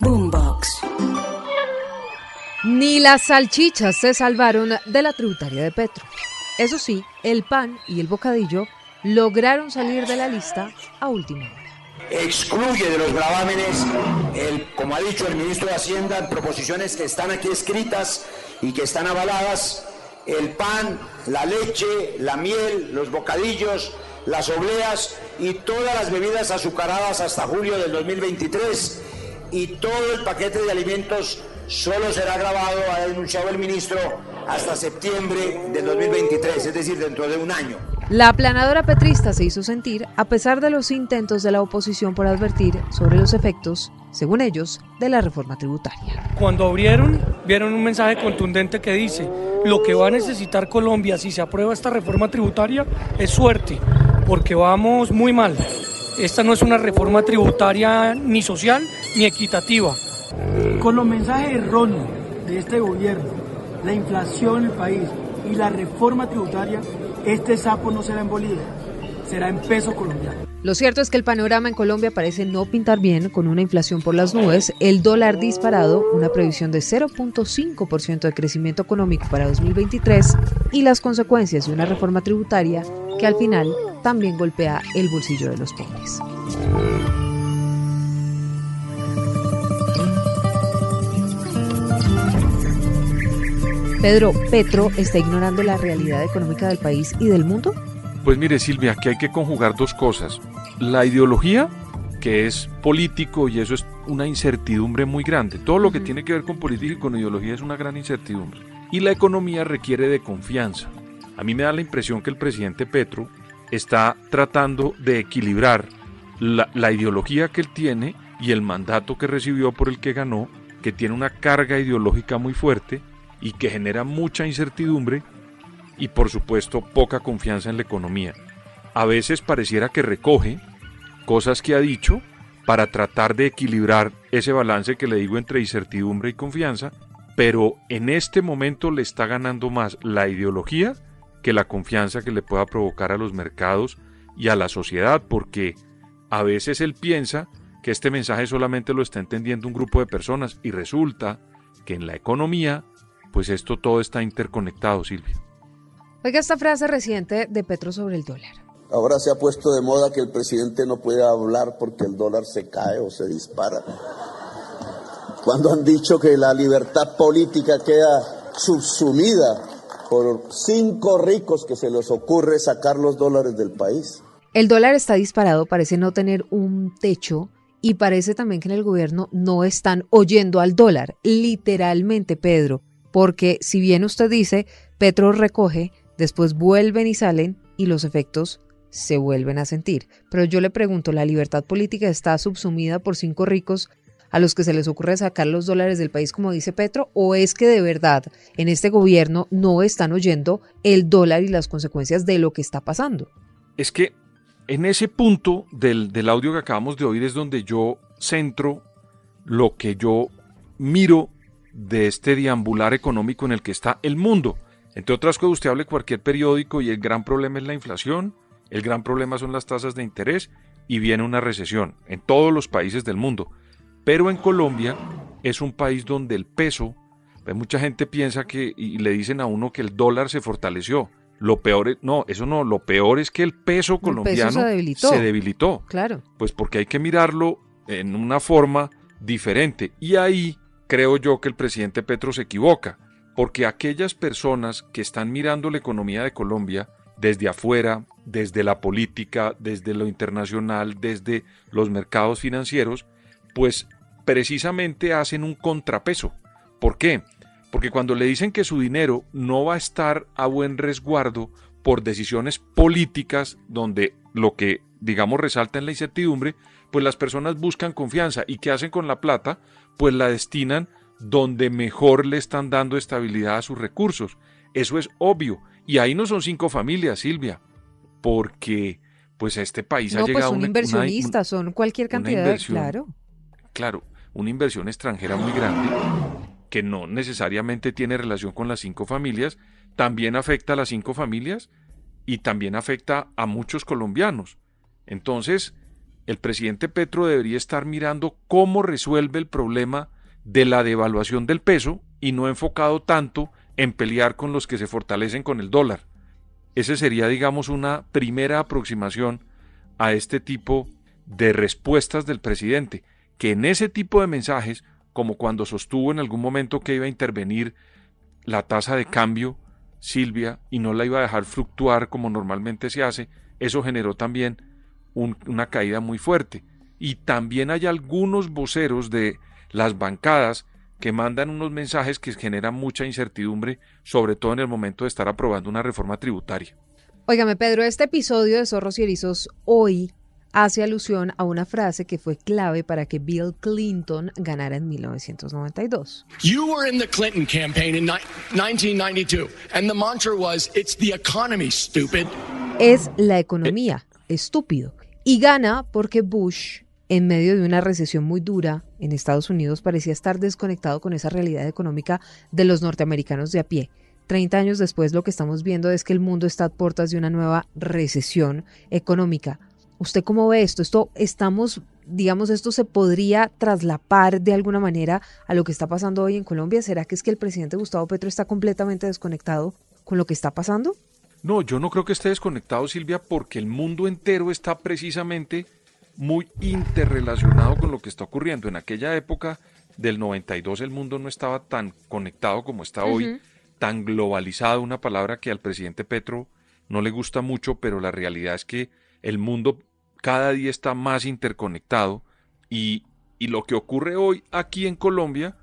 Boombox. Ni las salchichas se salvaron de la tributaria de Petro. Eso sí, el pan y el bocadillo lograron salir de la lista a última hora. excluye de los gravámenes, el, como ha dicho el ministro de Hacienda, proposiciones que están aquí escritas y que están avaladas, el pan, la leche, la miel, los bocadillos, las obleas y todas las bebidas azucaradas hasta julio del 2023 y todo el paquete de alimentos solo será grabado, ha denunciado el ministro, hasta septiembre del 2023, es decir, dentro de un año. La aplanadora petrista se hizo sentir a pesar de los intentos de la oposición por advertir sobre los efectos, según ellos, de la reforma tributaria. Cuando abrieron, vieron un mensaje contundente que dice, lo que va a necesitar Colombia si se aprueba esta reforma tributaria es suerte, porque vamos muy mal. Esta no es una reforma tributaria ni social ni equitativa. Con los mensajes erróneos de este gobierno, la inflación en el país y la reforma tributaria, este sapo no será en Bolivia, será en peso colombiano. Lo cierto es que el panorama en Colombia parece no pintar bien, con una inflación por las nubes, el dólar disparado, una previsión de 0.5% de crecimiento económico para 2023 y las consecuencias de una reforma tributaria que al final también golpea el bolsillo de los pobres. Pedro, ¿Petro está ignorando la realidad económica del país y del mundo? Pues mire Silvia, aquí hay que conjugar dos cosas. La ideología, que es político y eso es una incertidumbre muy grande. Todo lo que tiene que ver con política y con ideología es una gran incertidumbre. Y la economía requiere de confianza. A mí me da la impresión que el presidente Petro está tratando de equilibrar la, la ideología que él tiene y el mandato que recibió por el que ganó, que tiene una carga ideológica muy fuerte y que genera mucha incertidumbre y por supuesto poca confianza en la economía. A veces pareciera que recoge cosas que ha dicho para tratar de equilibrar ese balance que le digo entre incertidumbre y confianza, pero en este momento le está ganando más la ideología que la confianza que le pueda provocar a los mercados y a la sociedad, porque a veces él piensa que este mensaje solamente lo está entendiendo un grupo de personas y resulta que en la economía pues esto todo está interconectado, Silvia. Oiga esta frase reciente de Petro sobre el dólar. Ahora se ha puesto de moda que el presidente no puede hablar porque el dólar se cae o se dispara. Cuando han dicho que la libertad política queda subsumida por cinco ricos que se les ocurre sacar los dólares del país. El dólar está disparado, parece no tener un techo y parece también que en el gobierno no están oyendo al dólar, literalmente, Pedro porque si bien usted dice, Petro recoge, después vuelven y salen y los efectos se vuelven a sentir. Pero yo le pregunto, ¿la libertad política está subsumida por cinco ricos a los que se les ocurre sacar los dólares del país, como dice Petro, o es que de verdad en este gobierno no están oyendo el dólar y las consecuencias de lo que está pasando? Es que en ese punto del, del audio que acabamos de oír es donde yo centro lo que yo miro de este deambular económico en el que está el mundo. Entre otras cosas, usted hable cualquier periódico y el gran problema es la inflación, el gran problema son las tasas de interés y viene una recesión en todos los países del mundo. Pero en Colombia es un país donde el peso, pues mucha gente piensa que y le dicen a uno que el dólar se fortaleció. Lo peor es, no, eso no, lo peor es que el peso colombiano se, debilitó. se debilitó. Claro. Pues porque hay que mirarlo en una forma diferente. Y ahí creo yo que el presidente Petro se equivoca, porque aquellas personas que están mirando la economía de Colombia desde afuera, desde la política, desde lo internacional, desde los mercados financieros, pues precisamente hacen un contrapeso. ¿Por qué? Porque cuando le dicen que su dinero no va a estar a buen resguardo por decisiones políticas donde lo que digamos resalta en la incertidumbre, pues las personas buscan confianza y ¿qué hacen con la plata? Pues la destinan donde mejor le están dando estabilidad a sus recursos. Eso es obvio. Y ahí no son cinco familias, Silvia, porque pues a este país no, ha pues llegado son una, inversionistas, son cualquier cantidad, inversión. claro. Claro, una inversión extranjera muy grande que no necesariamente tiene relación con las cinco familias, también afecta a las cinco familias y también afecta a muchos colombianos. Entonces, el presidente Petro debería estar mirando cómo resuelve el problema de la devaluación del peso y no enfocado tanto en pelear con los que se fortalecen con el dólar. Ese sería, digamos, una primera aproximación a este tipo de respuestas del presidente, que en ese tipo de mensajes, como cuando sostuvo en algún momento que iba a intervenir la tasa de cambio, Silvia, y no la iba a dejar fluctuar como normalmente se hace, eso generó también una caída muy fuerte. Y también hay algunos voceros de las bancadas que mandan unos mensajes que generan mucha incertidumbre, sobre todo en el momento de estar aprobando una reforma tributaria. Óigame, Pedro, este episodio de Zorros y Erizos hoy hace alusión a una frase que fue clave para que Bill Clinton ganara en 1992. You were in the Clinton campaign in 1992 and the mantra was it's the economy stupid. Es la economía, estúpido. Y gana porque Bush en medio de una recesión muy dura en Estados Unidos, parecía estar desconectado con esa realidad económica de los norteamericanos de a pie. Treinta años después lo que estamos viendo es que el mundo está a puertas de una nueva recesión económica. ¿Usted cómo ve esto? Esto estamos, digamos, esto se podría traslapar de alguna manera a lo que está pasando hoy en Colombia. ¿Será que es que el presidente Gustavo Petro está completamente desconectado con lo que está pasando? No, yo no creo que esté desconectado, Silvia, porque el mundo entero está precisamente muy interrelacionado con lo que está ocurriendo. En aquella época del 92 el mundo no estaba tan conectado como está hoy, tan globalizado, una palabra que al presidente Petro no le gusta mucho, pero la realidad es que el mundo cada día está más interconectado y, y lo que ocurre hoy aquí en Colombia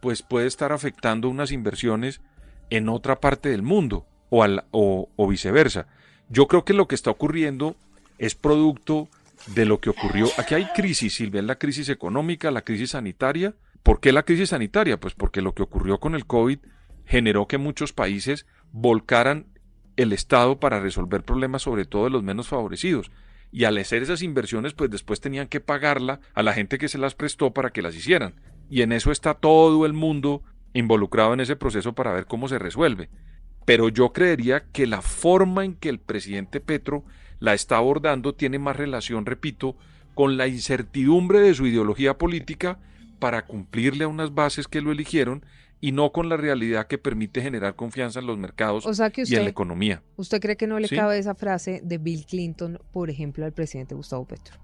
pues puede estar afectando unas inversiones en otra parte del mundo o, al, o, o viceversa. Yo creo que lo que está ocurriendo es producto de lo que ocurrió. Aquí hay crisis, Silvia, la crisis económica, la crisis sanitaria. ¿Por qué la crisis sanitaria? Pues porque lo que ocurrió con el COVID generó que muchos países volcaran el Estado para resolver problemas, sobre todo de los menos favorecidos. Y al hacer esas inversiones, pues después tenían que pagarla a la gente que se las prestó para que las hicieran. Y en eso está todo el mundo involucrado en ese proceso para ver cómo se resuelve. Pero yo creería que la forma en que el presidente Petro la está abordando tiene más relación, repito, con la incertidumbre de su ideología política para cumplirle a unas bases que lo eligieron y no con la realidad que permite generar confianza en los mercados y en la economía. ¿Usted cree que no le cabe esa frase de Bill Clinton, por ejemplo, al presidente Gustavo Petro?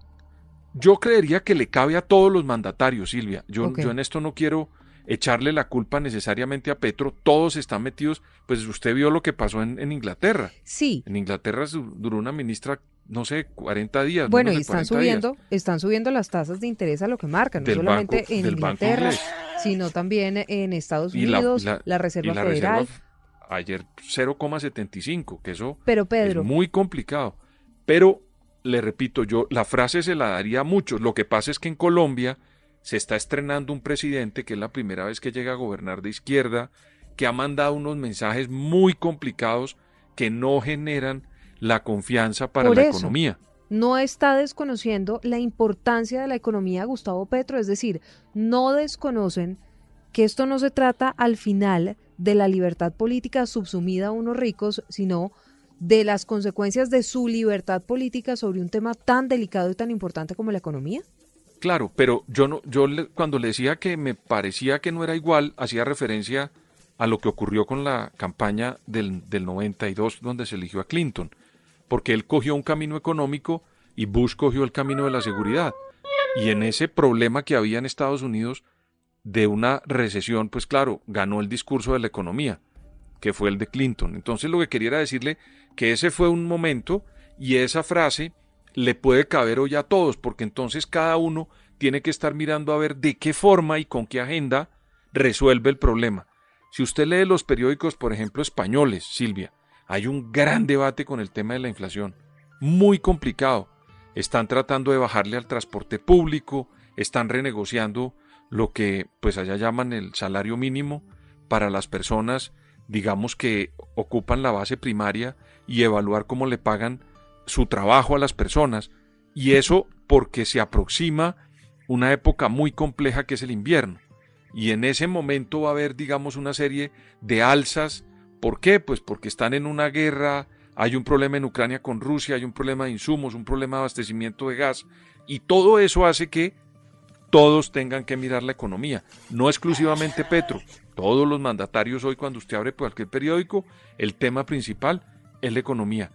Yo creería que le cabe a todos los mandatarios, Silvia. Yo, yo en esto no quiero echarle la culpa necesariamente a Petro, todos están metidos, pues usted vio lo que pasó en, Inglaterra. Sí. En Inglaterra duró una ministra no sé, 40 días. Bueno, y están subiendo, están subiendo las tasas de interés a lo que marcan, no solamente en Inglaterra, sino también en Estados Unidos, la, Reserva Federal. ayer 0,75, que eso Pero Pedro, es muy complicado. Pero le repito, yo la frase se la daría a muchos. Lo que pasa es que en Colombia se está estrenando un presidente que es la primera vez que llega a gobernar de izquierda, que ha mandado unos mensajes muy complicados que no generan la confianza para la economía. No está desconociendo la importancia de la economía Gustavo Petro, es decir, no desconocen que esto no se trata al final de la libertad política subsumida a unos ricos, sino de las consecuencias de su libertad política sobre un tema tan delicado y tan importante como la economía. Claro, pero yo no, yo cuando le decía que me parecía que no era igual, hacía referencia a lo que ocurrió con la campaña del, del 92 donde se eligió a Clinton, porque él cogió un camino económico y Bush cogió el camino de la seguridad. Y en ese problema que había en Estados Unidos de una recesión, pues claro, ganó el discurso de la economía, que fue el de Clinton. Entonces lo que quería era decirle que ese fue un momento y esa frase le puede caber hoy a todos, porque entonces cada uno tiene que estar mirando a ver de qué forma y con qué agenda resuelve el problema. Si usted lee los periódicos, por ejemplo, españoles, Silvia, hay un gran debate con el tema de la inflación, muy complicado. Están tratando de bajarle al transporte público, están renegociando lo que pues allá llaman el salario mínimo para las personas, digamos que ocupan la base primaria y evaluar cómo le pagan su trabajo a las personas y eso porque se aproxima una época muy compleja que es el invierno. Y en ese momento va a haber, digamos, una serie de alzas. ¿Por qué? Pues porque están en una guerra, hay un problema en Ucrania con Rusia, hay un problema de insumos, un problema de abastecimiento de gas. Y todo eso hace que todos tengan que mirar la economía, no exclusivamente Petro. Todos los mandatarios hoy cuando usted abre cualquier periódico, el tema principal es la economía.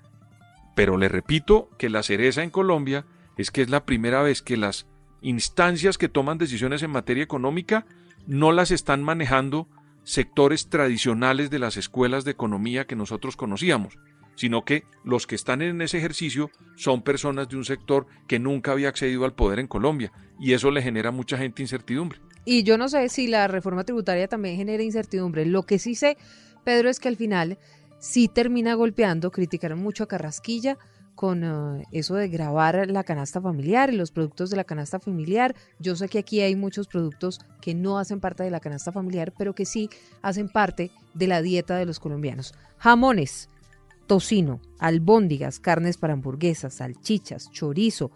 Pero le repito que la cereza en Colombia es que es la primera vez que las instancias que toman decisiones en materia económica no las están manejando sectores tradicionales de las escuelas de economía que nosotros conocíamos, sino que los que están en ese ejercicio son personas de un sector que nunca había accedido al poder en Colombia y eso le genera mucha gente incertidumbre. Y yo no sé si la reforma tributaria también genera incertidumbre. Lo que sí sé, Pedro, es que al final sí termina golpeando, criticaron mucho a Carrasquilla con eh, eso de grabar la canasta familiar y los productos de la canasta familiar. Yo sé que aquí hay muchos productos que no hacen parte de la canasta familiar, pero que sí hacen parte de la dieta de los colombianos. Jamones, tocino, albóndigas, carnes para hamburguesas, salchichas, chorizo,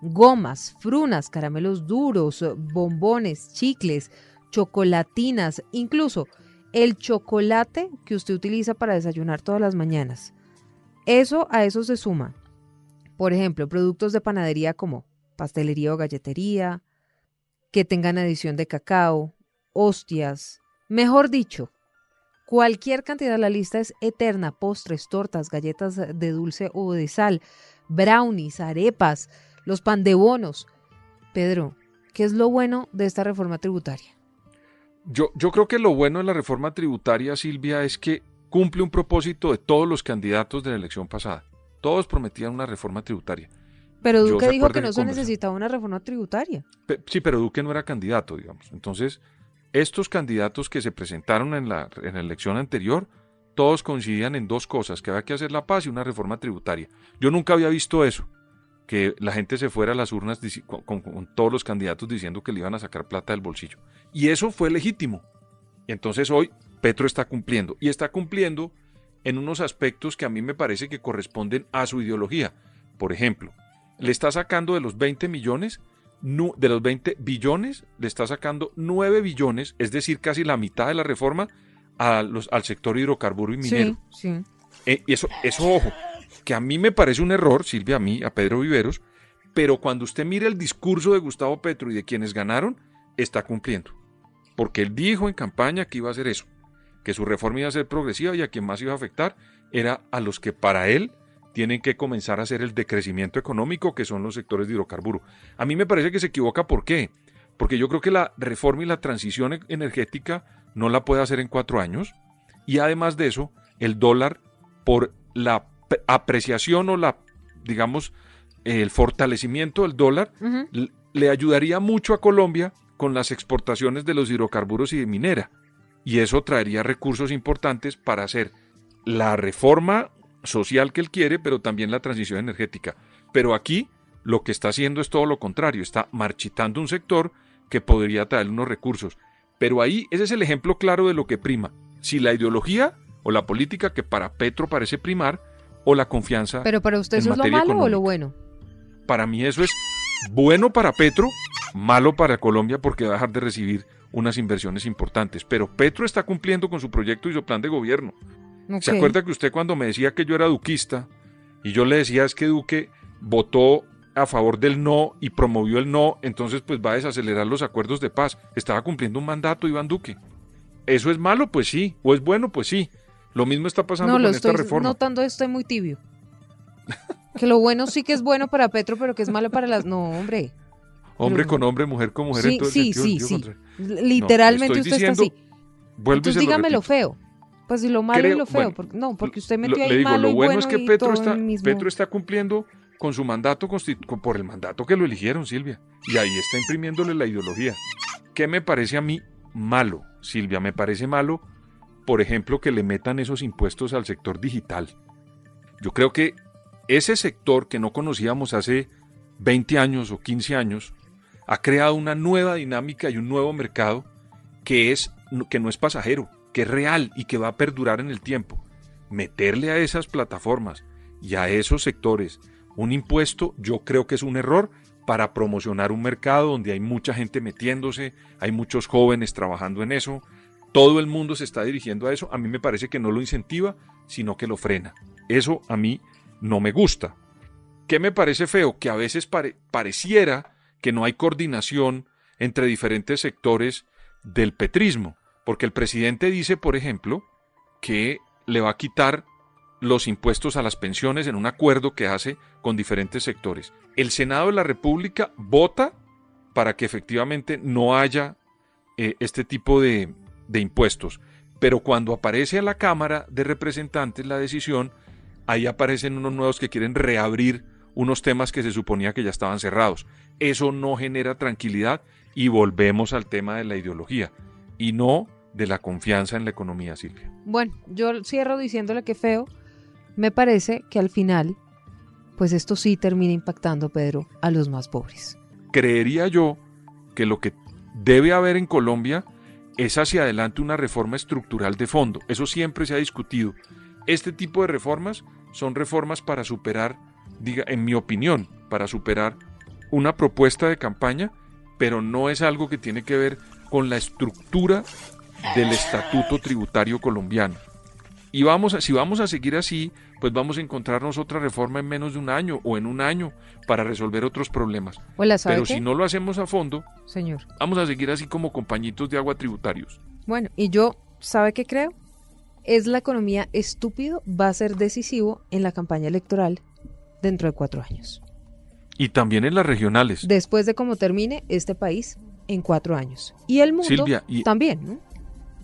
gomas, frunas, caramelos duros, bombones, chicles, chocolatinas, incluso el chocolate que usted utiliza para desayunar todas las mañanas. Eso a eso se suma, por ejemplo, productos de panadería como pastelería o galletería, que tengan adición de cacao, hostias, mejor dicho, Cualquier cantidad, la lista es eterna, postres, tortas, galletas de dulce o de sal, brownies, arepas, los pan de bonos. Pedro, ¿qué es lo bueno de esta reforma tributaria? Yo, yo creo que lo bueno de la reforma tributaria, Silvia, es que cumple un propósito de todos los candidatos de la elección pasada. Todos prometían una reforma tributaria. Pero Duque dijo que no se necesitaba una reforma tributaria. sí, pero Duque no era candidato, digamos. Entonces, estos candidatos que se presentaron en la, en la elección anterior, todos coincidían en dos cosas, que había que hacer la paz y una reforma tributaria. Yo nunca había visto eso, que la gente se fuera a las urnas con, con, todos los candidatos diciendo que le iban a sacar plata del bolsillo. Y eso fue legítimo. Y entonces hoy Petro está cumpliendo. Y está cumpliendo en unos aspectos que a mí me parece que corresponden a su ideología. Por ejemplo, le está sacando de los 20 millones de los 20 billones, le está sacando 9 billones, es decir, casi la mitad de la reforma a los, al sector hidrocarburo y minero. Sí, eh, y eso, eso, ojo, que a mí me parece un error, Silvia, a mí, a Pedro Viveros, pero cuando usted mire el discurso de Gustavo Petro y de quienes ganaron, está cumpliendo. Porque él dijo en campaña que iba a hacer eso, que su reforma iba a ser progresiva y a quien más iba a afectar era a los que para él tienen que comenzar a hacer el decrecimiento económico que son los sectores de hidrocarburo. A mí me parece que se equivoca, ¿por qué? Porque yo creo que la reforma y la transición e-, energética no la puede hacer en cuatro años. Y además de eso, el dólar, por la apreciación o la, digamos, el fortalecimiento del dólar, le ayudaría mucho a Colombia con las exportaciones de los hidrocarburos y de minera. Y eso traería recursos importantes para hacer la reforma social que él quiere, pero también la transición energética. Pero aquí lo que está haciendo es todo lo contrario, está marchitando un sector que podría traer unos recursos. Pero ahí ese es el ejemplo claro de lo que prima. Si la ideología o la política que para Petro parece primar o la confianza. Pero para usted eso es lo malo o lo bueno. Para mí eso es bueno para Petro, malo para Colombia porque va a dejar de recibir unas inversiones importantes. Pero Petro está cumpliendo con su proyecto y su plan de gobierno. ¿Se acuerda que usted cuando me decía que yo era duquista y yo le decía es que Duque votó a favor del no y promovió el no, entonces pues va a desacelerar los acuerdos de paz. Estaba cumpliendo un mandato Iván Duque. ¿Eso es malo? Pues sí. ¿O es bueno? Pues sí. Lo mismo está pasando con esta reforma. No, notando estoy muy tibio. que lo bueno sí que es bueno para Petro, pero que es malo para las... No, hombre. Hombre con hombre, mujer con mujer. Sí, sí, sí, sí. Literalmente usted está así. Entonces dígame lo feo. Pues lo malo y lo feo, porque, no, porque usted metió ahí le digo, malo lo bueno, es que Petro está, Petro está cumpliendo con su mandato por el mandato que lo eligieron, Silvia, y ahí está imprimiéndole la ideología. ¿Qué me parece a mí malo, Silvia? Me parece malo, por ejemplo, que le metan esos impuestos al sector digital. Yo creo que ese sector que no conocíamos hace 20 años o 15 años ha creado una nueva dinámica y un nuevo mercado que es que no es pasajero, que es real y que va a perdurar en el tiempo. Meterle a esas plataformas y a esos sectores un impuesto, yo creo que es un error para promocionar un mercado donde hay mucha gente metiéndose, hay muchos jóvenes trabajando en eso, todo el mundo se está dirigiendo a eso, a mí me parece que no lo incentiva, sino que lo frena. Eso a mí no me gusta. ¿Qué me parece feo? Que a veces pareciera que no hay coordinación entre diferentes sectores del petrismo, porque el presidente dice, por ejemplo, que le va a quitar los impuestos a las pensiones en un acuerdo que hace con diferentes sectores. El Senado de la República vota para que efectivamente no haya eh, este tipo de, de impuestos. Pero cuando aparece a la Cámara de Representantes la decisión, ahí aparecen unos nuevos que quieren reabrir unos temas que se suponía que ya estaban cerrados. Eso no genera tranquilidad y volvemos al tema de la ideología y no de la confianza en la economía, Silvia. Bueno, yo cierro diciéndole que feo. Me parece que al final, pues esto sí termina impactando, Pedro, a los más pobres. Creería yo que lo que debe haber en Colombia es hacia adelante una reforma estructural de fondo. Eso siempre se ha discutido. Este tipo de reformas son reformas para superar, diga, en mi opinión, para superar una propuesta de campaña, pero no es algo que tiene que ver con la estructura del estatuto tributario colombiano. Y vamos a, si vamos a seguir así, pues vamos a encontrarnos otra reforma en menos de un año o en un año para resolver otros problemas. Pero si no lo hacemos a fondo, señor, vamos a seguir así como compañitos de agua tributarios. Bueno, y yo, ¿sabe qué creo? Es la economía estúpido, va a ser decisivo en la campaña electoral dentro de cuatro años. Y también en las regionales. Después de cómo termine este país en cuatro años. Y el mundo también, ¿no?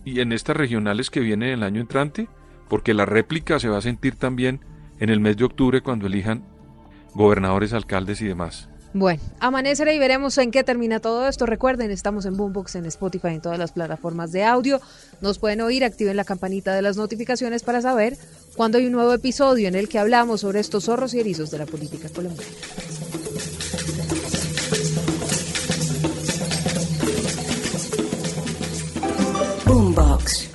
Y en estas regionales que vienen el año entrante, porque la réplica se va a sentir también en el mes de octubre cuando elijan gobernadores, alcaldes y demás. Bueno, amanecerá y veremos en qué termina todo esto. Recuerden, estamos en Boombox, en Spotify, en todas las plataformas de audio. Nos pueden oír, activen la campanita de las notificaciones para saber cuando hay un nuevo episodio en el que hablamos sobre estos zorros y erizos de la política colombiana. Boombox.